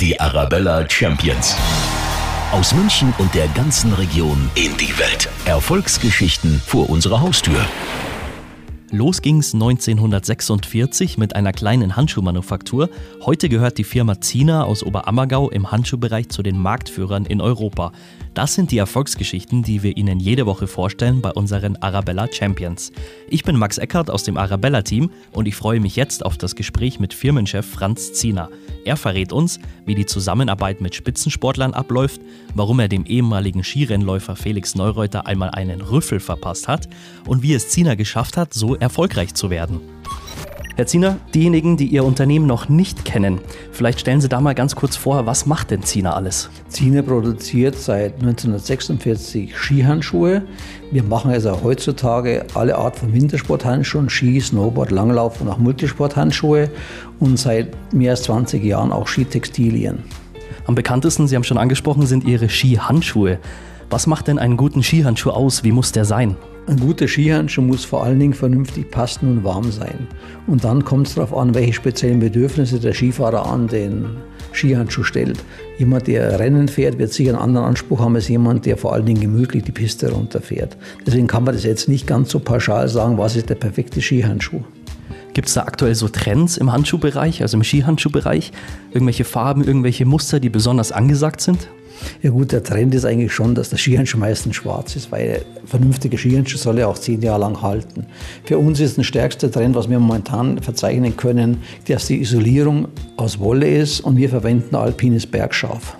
Die Arabella Champions. Aus München und der ganzen Region in die Welt. Erfolgsgeschichten vor unserer Haustür. Los ging's 1946 mit einer kleinen Handschuhmanufaktur. Heute gehört die Firma Zina aus Oberammergau im Handschuhbereich zu den Marktführern in Europa. Das sind die Erfolgsgeschichten, die wir Ihnen jede Woche vorstellen bei unseren Arabella Champions. Ich bin Max Eckert aus dem Arabella-Team und ich freue mich jetzt auf das Gespräch mit Firmenchef Franz Zina. Er verrät uns, wie die Zusammenarbeit mit Spitzensportlern abläuft, warum er dem ehemaligen Skirennläufer Felix Neureuter einmal einen Rüffel verpasst hat und wie es Zina geschafft hat, so erfolgreich zu werden. Herr Ziener, diejenigen, die Ihr Unternehmen noch nicht kennen, vielleicht stellen Sie da mal ganz kurz vor, was macht denn Ziener alles? Ziener produziert seit 1946 Skihandschuhe. Wir machen also heutzutage alle Art von Wintersporthandschuhen, Ski, Snowboard, Langlauf und auch Multisporthandschuhe und seit mehr als 20 Jahren auch Skitextilien. Am bekanntesten, Sie haben schon angesprochen, sind Ihre Skihandschuhe. Was macht denn einen guten Skihandschuh aus? Wie muss der sein? Ein guter Skihandschuh muss vor allen Dingen vernünftig passen und warm sein. Und dann kommt es darauf an, welche speziellen Bedürfnisse der Skifahrer an den Skihandschuh stellt. Jemand, der Rennen fährt, wird sicher einen anderen Anspruch haben als jemand, der vor allen Dingen gemütlich die Piste runterfährt. Deswegen kann man das jetzt nicht ganz so pauschal sagen, was ist der perfekte Skihandschuh. Gibt es da aktuell so Trends im Handschuhbereich, also im Skihandschuhbereich? Irgendwelche Farben, irgendwelche Muster, die besonders angesagt sind? Ja gut, der Trend ist eigentlich schon, dass der Skihandschuh meistens schwarz ist, weil ein vernünftiger Skihandschuh soll ja auch zehn Jahre lang halten. Für uns ist der stärkste Trend, was wir momentan verzeichnen können, dass die Isolierung aus Wolle ist und wir verwenden alpines Bergschaf.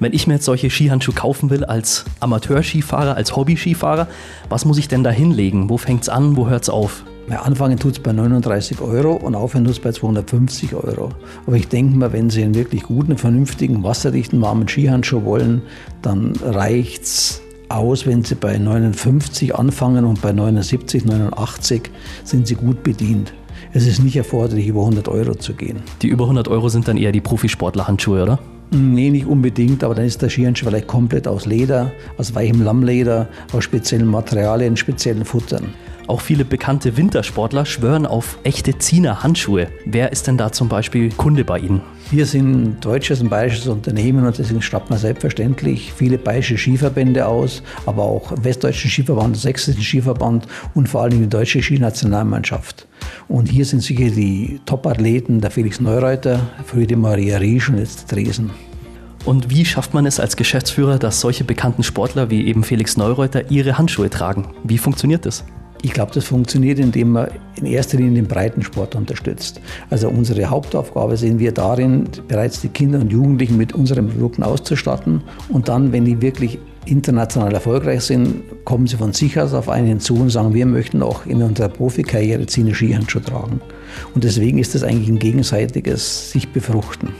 Wenn ich mir jetzt solche Skihandschuhe kaufen will als Amateurskifahrer, als Hobby-Skifahrer, was muss ich denn da hinlegen? Wo fängt es an, wo hört es auf? Ja, anfangen tut es bei 39 Euro und aufhören tut es bei 250 Euro. Aber ich denke mal, wenn Sie einen wirklich guten, vernünftigen, wasserdichten, warmen Skihandschuh wollen, dann reicht es aus, wenn Sie bei 59 anfangen und bei 79, 89 sind Sie gut bedient. Es ist nicht erforderlich, über 100 Euro zu gehen. Die über 100 Euro sind dann eher die Profisportler-Handschuhe, oder? Nee, nicht unbedingt, aber dann ist der Skihandschuh vielleicht komplett aus Leder, aus weichem Lammleder, aus speziellen Materialien, speziellen Futtern. Auch viele bekannte Wintersportler schwören auf echte Ziener Handschuhe. Wer ist denn da zum Beispiel Kunde bei Ihnen? Wir sind ein deutsches und bayerisches Unternehmen und deswegen stappt man selbstverständlich viele bayerische Skiverbände aus, aber auch Westdeutschen Skiverband, Sächsischen Skiverband und vor allem die deutsche Skinationalmannschaft. Und hier sind sicher die Top-Athleten, der Felix Neureuter, früher die Maria Riesch und jetzt Dresden. Und wie schafft man es als Geschäftsführer, dass solche bekannten Sportler wie eben Felix Neureuter ihre Handschuhe tragen? Wie funktioniert das? Ich glaube, das funktioniert, indem man in erster Linie den Breitensport unterstützt. Also unsere Hauptaufgabe sehen wir darin, bereits die Kinder und Jugendlichen mit unseren Produkten auszustatten. Und dann, wenn die wirklich international erfolgreich sind, kommen sie von sich aus auf einen hinzu und sagen, wir möchten auch in unserer Profikarriere ziehen Skihandschuhe tragen. Und deswegen ist das eigentlich ein gegenseitiges sich befruchten.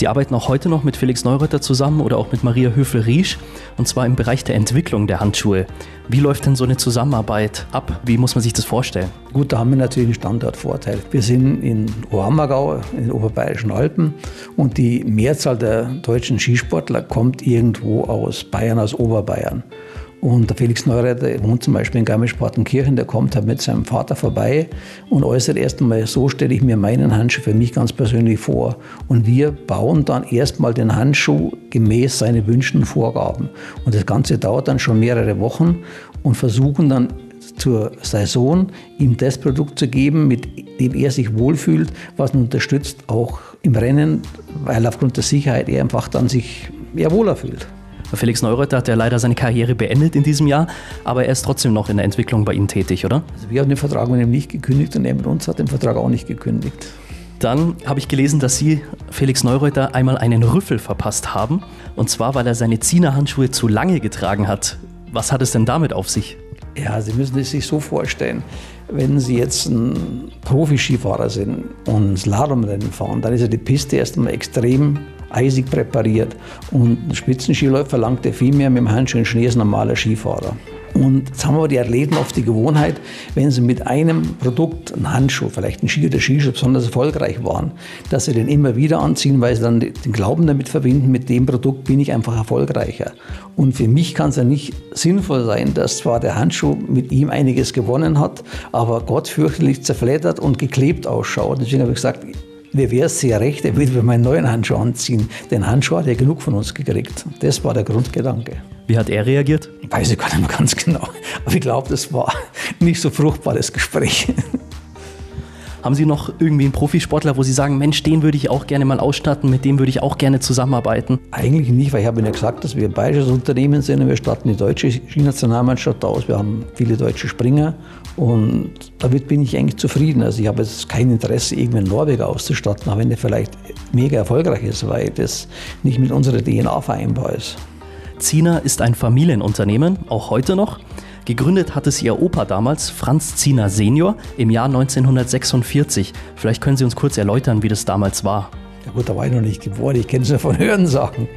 Sie arbeiten auch heute noch mit Felix Neureuter zusammen oder auch mit Maria Höfel-Riesch und zwar im Bereich der Entwicklung der Handschuhe. Wie läuft denn so eine Zusammenarbeit ab? Wie muss man sich das vorstellen? Gut, da haben wir natürlich einen Standortvorteil. Wir sind in Oberammergau, in den Oberbayerischen Alpen und die Mehrzahl der deutschen Skisportler kommt irgendwo aus Bayern, aus Oberbayern. Und der Felix Neureiter wohnt zum Beispiel in Garmisch-Partenkirchen, der kommt halt mit seinem Vater vorbei und äußert erst einmal, so stelle ich mir meinen Handschuh für mich ganz persönlich vor. Und wir bauen dann erstmal den Handschuh gemäß seinen Wünschen und Vorgaben. Und das Ganze dauert dann schon mehrere Wochen und versuchen dann zur Saison ihm das Produkt zu geben, mit dem er sich wohlfühlt, was ihn unterstützt, auch im Rennen, weil aufgrund der Sicherheit er einfach dann sich mehr wohler fühlt. Felix Neureuter hat ja leider seine Karriere beendet in diesem Jahr, aber er ist trotzdem noch in der Entwicklung bei Ihnen tätig, oder? Also wir haben den Vertrag mit ihm nicht gekündigt und er mit uns hat den Vertrag auch nicht gekündigt. Dann habe ich gelesen, dass Sie, Felix Neureuter, einmal einen Rüffel verpasst haben. Und zwar, weil er seine Ziener-Handschuhe zu lange getragen hat. Was hat es denn damit auf sich? Ja, Sie müssen es sich so vorstellen. Wenn Sie jetzt ein Profi-Skifahrer sind und Slalomrennen fahren, dann ist ja die Piste erst einmal extrem eisig präpariert. Und ein Spitzenskiläufer ja viel mehr mit dem Handschuh in Schnee als ein normaler Skifahrer. Und jetzt haben aber die Athleten oft die Gewohnheit, wenn sie mit einem Produkt, ein Handschuh, vielleicht ein Ski oder Skischuh besonders erfolgreich waren, dass sie den immer wieder anziehen, weil sie dann den Glauben damit verbinden, mit dem Produkt bin ich einfach erfolgreicher. Und für mich kann es ja nicht sinnvoll sein, dass zwar der Handschuh mit ihm einiges gewonnen hat, aber Gott fürchterlich zerfleddert und geklebt ausschaut. Deswegen habe ich gesagt, mir wäre es sehr recht, er würde mir meinen neuen Handschuh anziehen. Den Handschuh hat er genug von uns gekriegt. Das war der Grundgedanke. Wie hat er reagiert? Weiß ich gar nicht mehr ganz genau. Aber ich glaube, das war nicht so fruchtbar, das Gespräch. Haben Sie noch irgendwie einen Profisportler, wo Sie sagen, Mensch, den würde ich auch gerne mal ausstatten, mit dem würde ich auch gerne zusammenarbeiten? Eigentlich nicht, weil ich habe Ihnen ja gesagt, dass wir ein bayerisches Unternehmen sind und wir statten die deutsche Skinationalmannschaft aus. Wir haben viele deutsche Springer und damit bin ich eigentlich zufrieden. Also ich habe jetzt kein Interesse, irgendeinen Norweger auszustatten, auch wenn der vielleicht mega erfolgreich ist, weil das nicht mit unserer DNA vereinbar ist. Zina ist ein Familienunternehmen, auch heute noch. Gegründet hat es ihr Opa damals, Franz Ziener Senior, im Jahr 1946. Vielleicht können Sie uns kurz erläutern, wie das damals war. Ja gut, da war ich noch nicht geboren, ich kenne es ja von Hörensagen.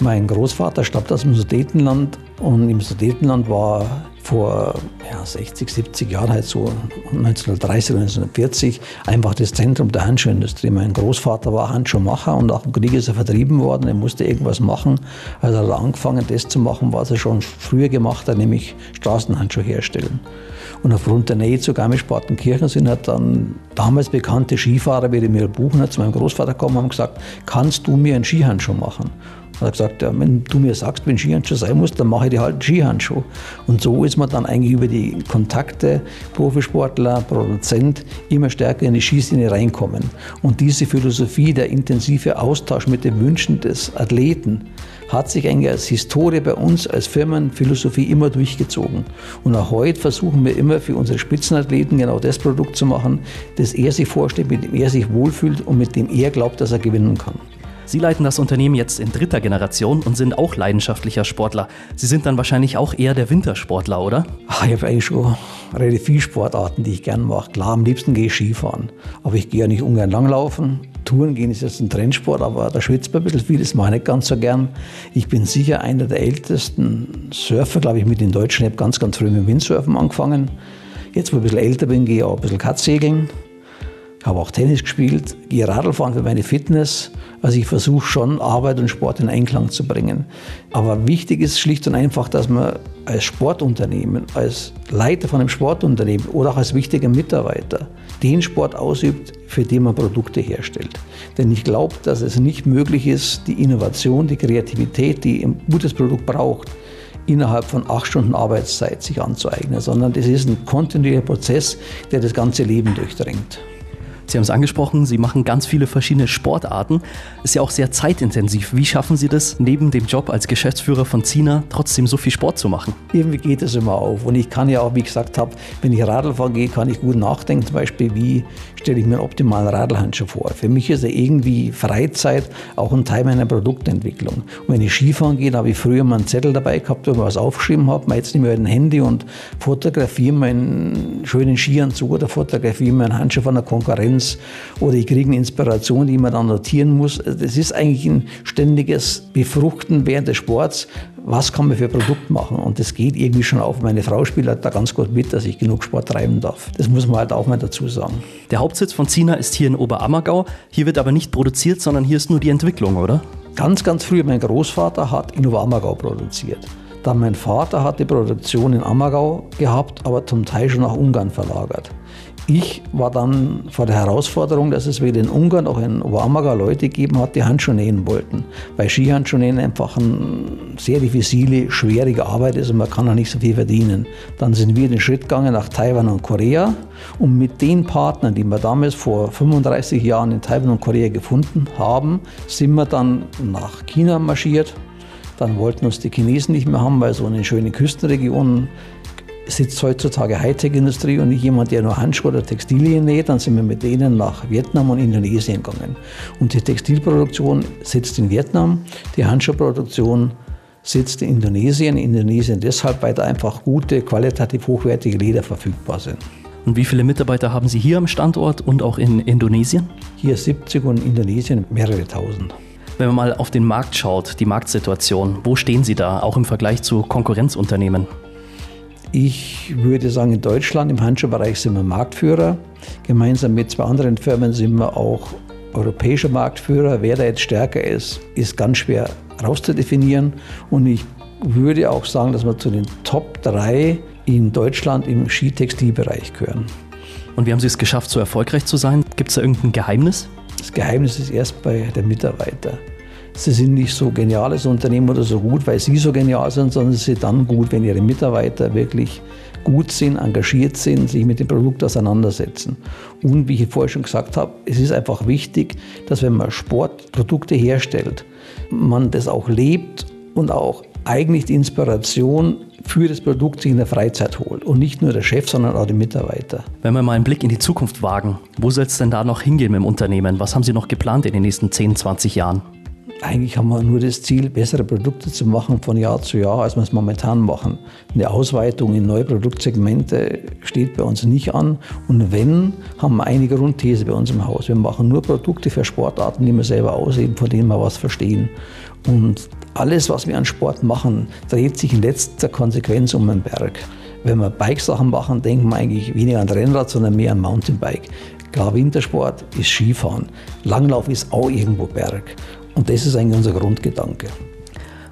Mein Großvater stammt aus dem Sudetenland und im Sudetenland war vor ja, 60, 70 Jahren, halt so 1930, 1940, einfach das Zentrum der Handschuhindustrie. Mein Großvater war Handschuhmacher und nach dem Krieg ist er vertrieben worden. Er musste irgendwas machen. Also hat er angefangen, das zu machen, was er schon früher gemacht hat, nämlich Straßenhandschuhe herstellen. Und aufgrund der Nähe zu Garmisch-Partenkirchen sind halt dann damals bekannte Skifahrer wie Emil Buchner zu meinem Großvater gekommen und haben gesagt, kannst du mir einen Skihandschuh machen? Er hat gesagt, ja, wenn du mir sagst, wenn Skihandschuh sein muss, dann mache ich dir halt einen Skihandschuh. Und so ist man dann eigentlich über die Kontakte, Profisportler, Produzent, immer stärker in die Skiszene reinkommen. Und diese Philosophie, der intensive Austausch mit den Wünschen des Athleten, hat sich eigentlich als Historie bei uns als Firmenphilosophie immer durchgezogen. Und auch heute versuchen wir immer für unsere Spitzenathleten genau das Produkt zu machen, das er sich vorstellt, mit dem er sich wohlfühlt und mit dem er glaubt, dass er gewinnen kann. Sie leiten das Unternehmen jetzt in dritter Generation und sind auch leidenschaftlicher Sportler. Sie sind dann wahrscheinlich auch eher der Wintersportler, oder? Ach, ich habe eigentlich schon relativ viele Sportarten, die ich gern mache. Klar, am liebsten gehe ich Skifahren. Aber ich gehe ja nicht ungern langlaufen. Touren gehen ist jetzt ein Trendsport, aber da schwitzt man ein bisschen viel, das mache ich nicht ganz so gern. Ich bin sicher einer der ältesten Surfer, glaube ich, mit den Deutschen. Ich habe ganz, ganz früh mit dem Windsurfen angefangen. Jetzt, wo ich ein bisschen älter bin, gehe ich auch ein bisschen Katsegeln habe auch Tennis gespielt, gehe Radlfahren für meine Fitness. Also ich versuche schon, Arbeit und Sport in Einklang zu bringen. Aber wichtig ist schlicht und einfach, dass man als Sportunternehmen, als Leiter von einem Sportunternehmen oder auch als wichtiger Mitarbeiter den Sport ausübt, für den man Produkte herstellt. Denn ich glaube, dass es nicht möglich ist, die Innovation, die Kreativität, die ein gutes Produkt braucht, innerhalb von acht Stunden Arbeitszeit sich anzueignen, sondern das ist ein kontinuierlicher Prozess, der das ganze Leben durchdringt. Sie haben es angesprochen, Sie machen ganz viele verschiedene Sportarten. Ist ja auch sehr zeitintensiv. Wie schaffen Sie das, neben dem Job als Geschäftsführer von Zina trotzdem so viel Sport zu machen? Irgendwie geht es immer auf. Und ich kann ja auch, wie gesagt habe, wenn ich Radl fahren gehe, kann ich gut nachdenken. Zum Beispiel, wie stelle ich mir einen optimalen Radlhandschuh vor. Für mich ist ja irgendwie Freizeit auch ein Teil meiner Produktentwicklung. Und wenn ich Skifahren gehe, habe ich früher mal einen Zettel dabei gehabt, wo ich was aufgeschrieben habe. Jetzt nehme ich ein Handy und fotografiere meinen schönen Skianzug oder fotografiere meinen Handschuh von der Konkurrenz oder ich kriege eine Inspiration, die man dann notieren muss. Das ist eigentlich ein ständiges Befruchten während des Sports. Was kann man für ein Produkt machen? Und das geht irgendwie schon auf. Meine Frau spielt halt da ganz gut mit, dass ich genug Sport treiben darf. Das muss man halt auch mal dazu sagen. Der Hauptsitz von Zina ist hier in Oberammergau. Hier wird aber nicht produziert, sondern hier ist nur die Entwicklung, oder? Ganz, ganz früh, mein Großvater hat in Oberammergau produziert. Dann mein Vater hat die Produktion in Ammergau gehabt, aber zum Teil schon nach Ungarn verlagert. Ich war dann vor der Herausforderung, dass es weder in Ungarn noch in Oberammergau Leute gegeben hat, die Handschuhe nähen wollten. Weil Skihandschuhe nähen einfach eine sehr diffizile, schwierige Arbeit ist und man kann auch nicht so viel verdienen. Dann sind wir den Schritt gegangen nach Taiwan und Korea und mit den Partnern, die wir damals vor 35 Jahren in Taiwan und Korea gefunden haben, sind wir dann nach China marschiert. Dann wollten uns die Chinesen nicht mehr haben, weil so eine schöne Küstenregion sitzt heutzutage Hightech-Industrie und nicht jemand, der nur Handschuhe oder Textilien näht. Dann sind wir mit denen nach Vietnam und Indonesien gegangen. Und die Textilproduktion sitzt in Vietnam, die Handschuhproduktion sitzt in Indonesien. Indonesien deshalb, weil da einfach gute, qualitativ hochwertige Leder verfügbar sind. Und wie viele Mitarbeiter haben Sie hier am Standort und auch in Indonesien? Hier 70 und in Indonesien mehrere tausend. Wenn man mal auf den Markt schaut, die Marktsituation, wo stehen Sie da, auch im Vergleich zu Konkurrenzunternehmen? Ich würde sagen, in Deutschland im Handschuhbereich sind wir Marktführer. Gemeinsam mit zwei anderen Firmen sind wir auch europäischer Marktführer. Wer da jetzt stärker ist, ist ganz schwer rauszudefinieren. Und ich würde auch sagen, dass wir zu den Top 3 in Deutschland im Skitextilbereich gehören. Und wie haben Sie es geschafft, so erfolgreich zu sein? Gibt es da irgendein Geheimnis? Das Geheimnis ist erst bei den Mitarbeitern. Sie sind nicht so geniales Unternehmen oder so gut, weil sie so genial sind, sondern sie sind dann gut, wenn ihre Mitarbeiter wirklich gut sind, engagiert sind, sich mit dem Produkt auseinandersetzen. Und wie ich vorher schon gesagt habe, es ist einfach wichtig, dass wenn man Sportprodukte herstellt, man das auch lebt und auch eigentlich die Inspiration für das Produkt sich in der Freizeit holt. Und nicht nur der Chef, sondern auch die Mitarbeiter. Wenn wir mal einen Blick in die Zukunft wagen, wo soll es denn da noch hingehen mit dem Unternehmen? Was haben Sie noch geplant in den nächsten 10, 20 Jahren? Eigentlich haben wir nur das Ziel, bessere Produkte zu machen von Jahr zu Jahr, als wir es momentan machen. Eine Ausweitung in neue Produktsegmente steht bei uns nicht an. Und wenn, haben wir eine Grundthese bei uns im Haus. Wir machen nur Produkte für Sportarten, die wir selber ausheben, von denen wir was verstehen. Und alles, was wir an Sport machen, dreht sich in letzter Konsequenz um den Berg. Wenn wir Bikesachen machen, denken wir eigentlich weniger an Rennrad, sondern mehr an Mountainbike. Klar, Wintersport ist Skifahren. Langlauf ist auch irgendwo Berg. Und das ist eigentlich unser Grundgedanke.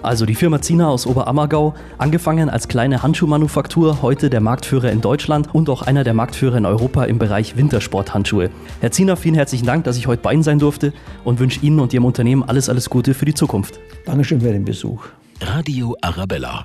Also die Firma Zina aus Oberammergau, angefangen als kleine Handschuhmanufaktur, heute der Marktführer in Deutschland und auch einer der Marktführer in Europa im Bereich Wintersporthandschuhe. Herr Zina, vielen herzlichen Dank, dass ich heute bei Ihnen sein durfte und wünsche Ihnen und Ihrem Unternehmen alles, alles Gute für die Zukunft. Dankeschön für den Besuch. Radio Arabella.